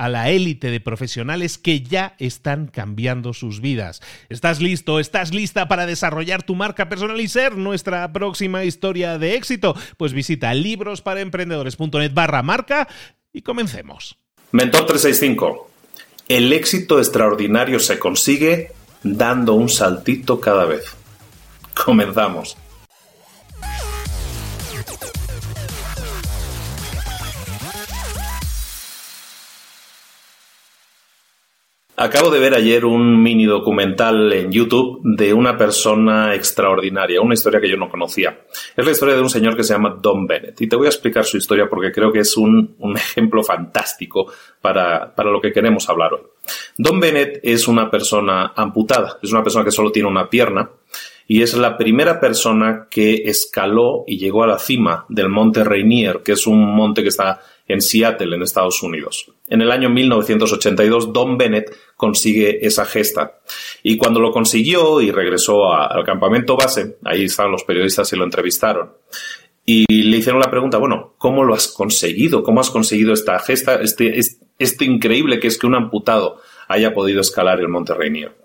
a la élite de profesionales que ya están cambiando sus vidas. ¿Estás listo? ¿Estás lista para desarrollar tu marca personal y ser nuestra próxima historia de éxito? Pues visita librosparaemprendedores.net barra marca y comencemos. Mentor 365. El éxito extraordinario se consigue dando un saltito cada vez. Comenzamos. Acabo de ver ayer un mini documental en YouTube de una persona extraordinaria, una historia que yo no conocía. Es la historia de un señor que se llama Don Bennett. Y te voy a explicar su historia porque creo que es un, ejemplo fantástico para, para lo que queremos hablar hoy. Don Bennett es una persona amputada, es una persona que solo tiene una pierna y es la primera persona que escaló y llegó a la cima del monte Rainier, que es un monte que está en Seattle, en Estados Unidos. En el año 1982, Don Bennett consigue esa gesta. Y cuando lo consiguió y regresó al campamento base, ahí estaban los periodistas y lo entrevistaron. Y le hicieron la pregunta, bueno, ¿cómo lo has conseguido? ¿Cómo has conseguido esta gesta? Este, este, increíble que es que un amputado haya podido escalar el Monte Rainier.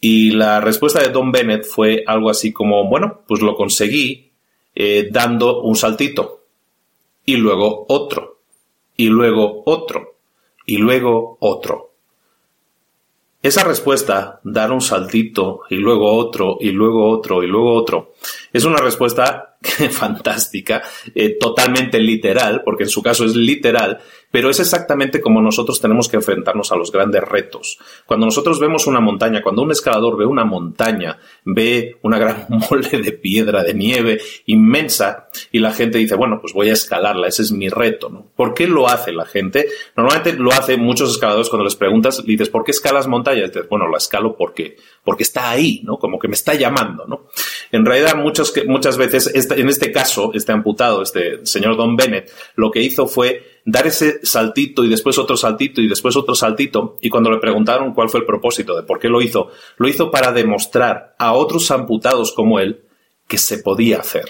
Y la respuesta de Don Bennett fue algo así como, bueno, pues lo conseguí eh, dando un saltito y luego otro y luego otro, y luego otro. Esa respuesta, dar un saltito y luego otro, y luego otro, y luego otro, es una respuesta fantástica, eh, totalmente literal, porque en su caso es literal, pero es exactamente como nosotros tenemos que enfrentarnos a los grandes retos. Cuando nosotros vemos una montaña, cuando un escalador ve una montaña, ve una gran mole de piedra, de nieve inmensa, y la gente dice, bueno, pues voy a escalarla, ese es mi reto, ¿no? ¿Por qué lo hace la gente? Normalmente lo hacen muchos escaladores cuando les preguntas, dices, ¿por qué escalas montañas? dices, bueno, la escalo porque, porque está ahí, ¿no? Como que me está llamando, ¿no? En realidad, muchos, muchas veces, en este caso, este amputado, este señor Don Bennett, lo que hizo fue dar ese saltito y después otro saltito y después otro saltito. Y cuando le preguntaron cuál fue el propósito de por qué lo hizo, lo hizo para demostrar a otros amputados como él que se podía hacer,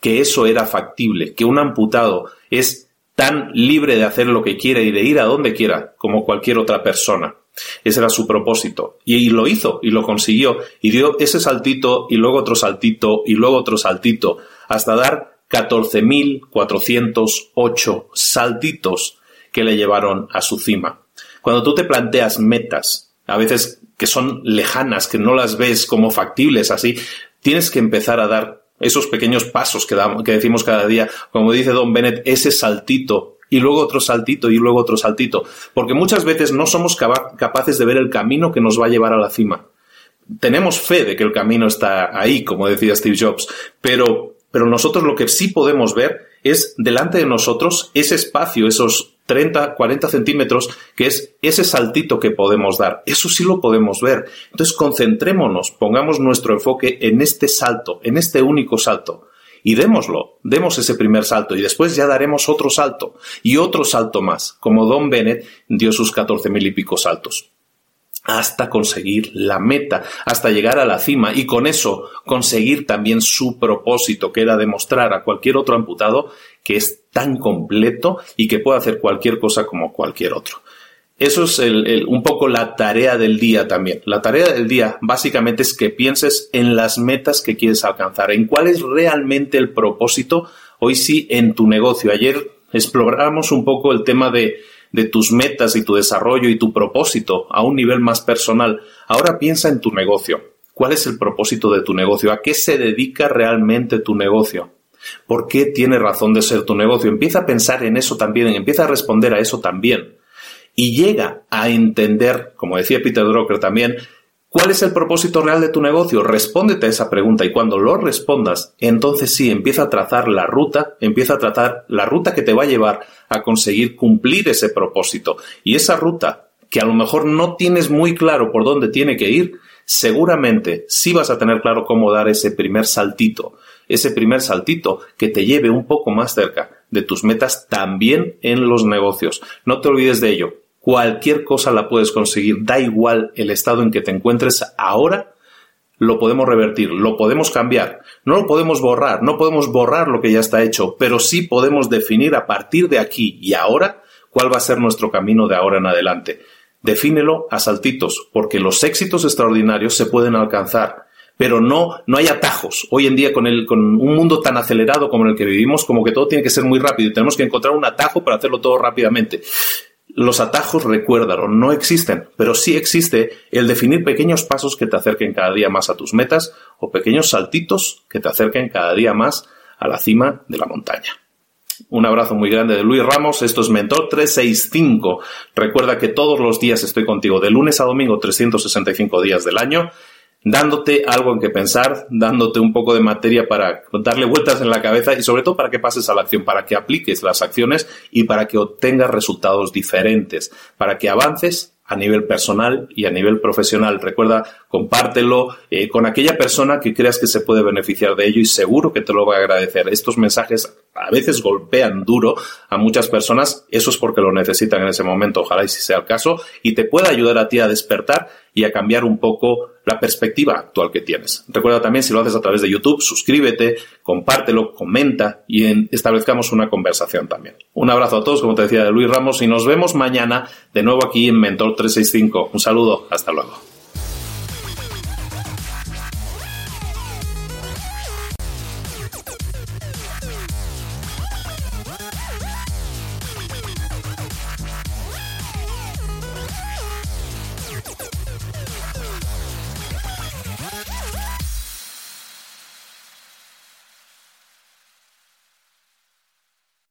que eso era factible, que un amputado es tan libre de hacer lo que quiere y de ir a donde quiera como cualquier otra persona. Ese era su propósito. Y, lo hizo y lo consiguió. Y dio ese saltito y luego otro saltito y luego otro saltito hasta dar 14.408 saltitos que le llevaron a su cima. Cuando tú te planteas metas, a veces que son lejanas, que no las ves como factibles así, tienes que empezar a dar esos pequeños pasos que, que decimos cada día, como dice Don Bennett, ese saltito y luego otro saltito y luego otro saltito, porque muchas veces no somos capaces de ver el camino que nos va a llevar a la cima. Tenemos fe de que el camino está ahí, como decía Steve Jobs, pero pero nosotros lo que sí podemos ver es delante de nosotros ese espacio, esos 30, 40 centímetros, que es ese saltito que podemos dar. Eso sí lo podemos ver. Entonces concentrémonos, pongamos nuestro enfoque en este salto, en este único salto. Y démoslo, demos ese primer salto y después ya daremos otro salto y otro salto más, como Don Bennett dio sus 14 mil y pico saltos hasta conseguir la meta, hasta llegar a la cima y con eso conseguir también su propósito, que era demostrar a cualquier otro amputado que es tan completo y que puede hacer cualquier cosa como cualquier otro. Eso es un poco la tarea del día también. La tarea del día básicamente es que pienses en las metas que quieres alcanzar, en cuál es realmente el propósito, hoy sí, en tu negocio. Ayer exploramos un poco el tema de de tus metas y tu desarrollo y tu propósito a un nivel más personal. Ahora piensa en tu negocio. ¿Cuál es el propósito de tu negocio? ¿A qué se dedica realmente tu negocio? ¿Por qué tiene razón de ser tu negocio? Empieza a pensar en eso también, empieza a responder a eso también. Y llega a entender, como decía Peter Drucker también, ¿Cuál es el propósito real de tu negocio? Respóndete a esa pregunta y cuando lo respondas, entonces sí, empieza a trazar la ruta, empieza a trazar la ruta que te va a llevar a conseguir cumplir ese propósito. Y esa ruta, que a lo mejor no tienes muy claro por dónde tiene que ir, seguramente sí vas a tener claro cómo dar ese primer saltito, ese primer saltito que te lleve un poco más cerca de tus metas también en los negocios. No te olvides de ello. Cualquier cosa la puedes conseguir, da igual el estado en que te encuentres ahora, lo podemos revertir, lo podemos cambiar, no lo podemos borrar, no podemos borrar lo que ya está hecho, pero sí podemos definir a partir de aquí y ahora cuál va a ser nuestro camino de ahora en adelante. Defínelo a saltitos, porque los éxitos extraordinarios se pueden alcanzar, pero no, no hay atajos. Hoy en día, con, el, con un mundo tan acelerado como en el que vivimos, como que todo tiene que ser muy rápido y tenemos que encontrar un atajo para hacerlo todo rápidamente. Los atajos, recuérdalo, no existen, pero sí existe el definir pequeños pasos que te acerquen cada día más a tus metas o pequeños saltitos que te acerquen cada día más a la cima de la montaña. Un abrazo muy grande de Luis Ramos, esto es Mentor 365. Recuerda que todos los días estoy contigo, de lunes a domingo, 365 días del año dándote algo en que pensar, dándote un poco de materia para darle vueltas en la cabeza y sobre todo para que pases a la acción, para que apliques las acciones y para que obtengas resultados diferentes, para que avances a nivel personal y a nivel profesional. Recuerda, compártelo eh, con aquella persona que creas que se puede beneficiar de ello y seguro que te lo va a agradecer. Estos mensajes a veces golpean duro a muchas personas, eso es porque lo necesitan en ese momento, ojalá y si sea el caso, y te pueda ayudar a ti a despertar y a cambiar un poco la perspectiva actual que tienes. Recuerda también, si lo haces a través de YouTube, suscríbete, compártelo, comenta y establezcamos una conversación también. Un abrazo a todos, como te decía, de Luis Ramos, y nos vemos mañana de nuevo aquí en Mentor 365. Un saludo, hasta luego.